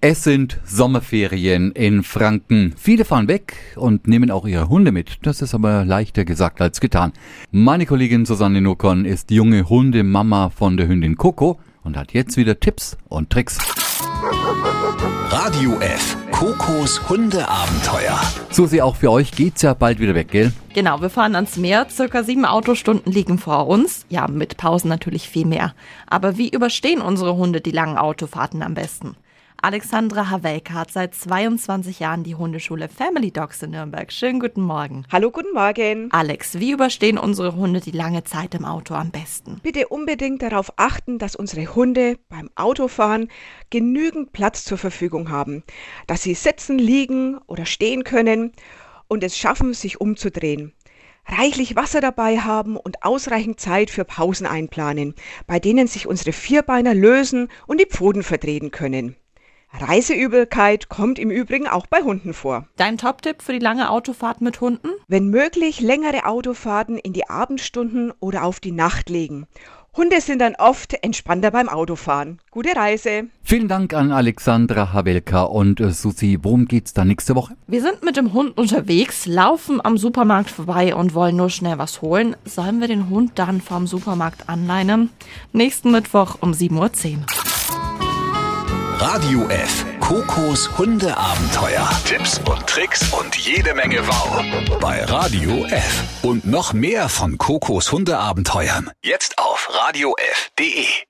Es sind Sommerferien in Franken. Viele fahren weg und nehmen auch ihre Hunde mit. Das ist aber leichter gesagt als getan. Meine Kollegin Susanne Nokon ist junge Hundemama von der Hündin Coco und hat jetzt wieder Tipps und Tricks. Radio F. Kokos Hundeabenteuer. Susi, auch für euch geht's ja bald wieder weg, gell? Genau, wir fahren ans Meer. Circa sieben Autostunden liegen vor uns. Ja, mit Pausen natürlich viel mehr. Aber wie überstehen unsere Hunde die langen Autofahrten am besten? Alexandra Havelka hat seit 22 Jahren die Hundeschule Family Dogs in Nürnberg. Schönen guten Morgen. Hallo, guten Morgen. Alex, wie überstehen unsere Hunde die lange Zeit im Auto am besten? Bitte unbedingt darauf achten, dass unsere Hunde beim Autofahren genügend Platz zur Verfügung haben, dass sie sitzen, liegen oder stehen können und es schaffen, sich umzudrehen reichlich Wasser dabei haben und ausreichend Zeit für Pausen einplanen, bei denen sich unsere Vierbeiner lösen und die Pfoten verdrehen können. Reiseübelkeit kommt im Übrigen auch bei Hunden vor. Dein Top-Tipp für die lange Autofahrt mit Hunden? Wenn möglich, längere Autofahrten in die Abendstunden oder auf die Nacht legen. Hunde sind dann oft entspannter beim Autofahren. Gute Reise. Vielen Dank an Alexandra Havelka und äh, Susi. Worum geht's da nächste Woche? Wir sind mit dem Hund unterwegs, laufen am Supermarkt vorbei und wollen nur schnell was holen. Sollen wir den Hund dann vom Supermarkt anleinen? Nächsten Mittwoch um 7.10 Uhr. Radio F. Kokos Hundeabenteuer. Tipps und Tricks und jede Menge Wow. Bei Radio F. Und noch mehr von Kokos Hundeabenteuern. Jetzt auf radiof.de.